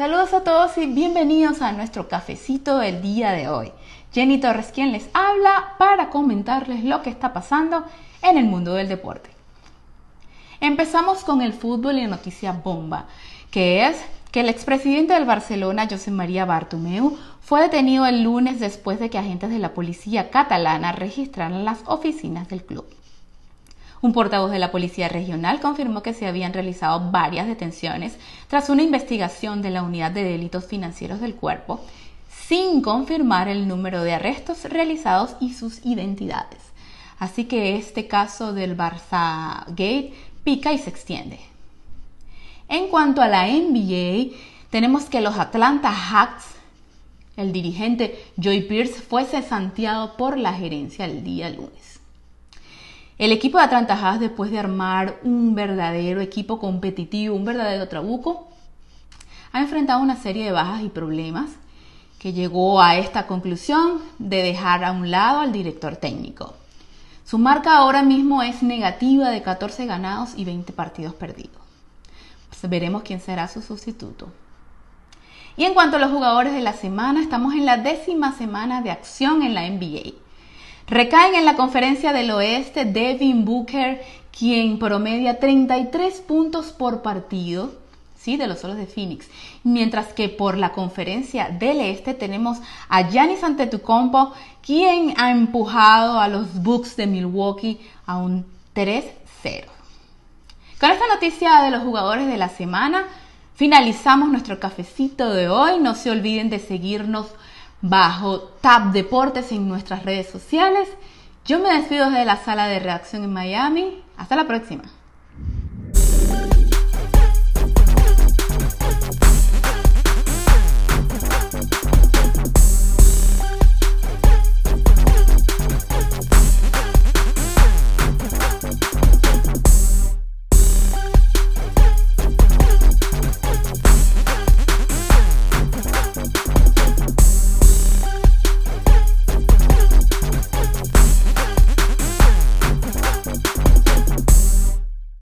Saludos a todos y bienvenidos a nuestro cafecito del día de hoy. Jenny Torres quien les habla para comentarles lo que está pasando en el mundo del deporte. Empezamos con el fútbol y la noticia bomba, que es que el expresidente del Barcelona, José María Bartomeu, fue detenido el lunes después de que agentes de la policía catalana registraran las oficinas del club. Un portavoz de la Policía Regional confirmó que se habían realizado varias detenciones tras una investigación de la Unidad de Delitos Financieros del Cuerpo, sin confirmar el número de arrestos realizados y sus identidades. Así que este caso del Barça Gate pica y se extiende. En cuanto a la NBA, tenemos que los Atlanta Hawks, el dirigente Joy Pierce, fue cesanteado por la gerencia el día lunes. El equipo de Atlanta después de armar un verdadero equipo competitivo, un verdadero trabuco, ha enfrentado una serie de bajas y problemas que llegó a esta conclusión de dejar a un lado al director técnico. Su marca ahora mismo es negativa de 14 ganados y 20 partidos perdidos. Pues veremos quién será su sustituto. Y en cuanto a los jugadores de la semana, estamos en la décima semana de acción en la NBA. Recaen en la conferencia del oeste Devin Booker, quien promedia 33 puntos por partido, ¿sí? de los solos de Phoenix. Mientras que por la conferencia del este tenemos a Giannis Antetokounmpo, quien ha empujado a los Bucks de Milwaukee a un 3-0. Con esta noticia de los jugadores de la semana, finalizamos nuestro cafecito de hoy. No se olviden de seguirnos bajo Tab Deportes en nuestras redes sociales. Yo me despido desde la sala de redacción en Miami. Hasta la próxima.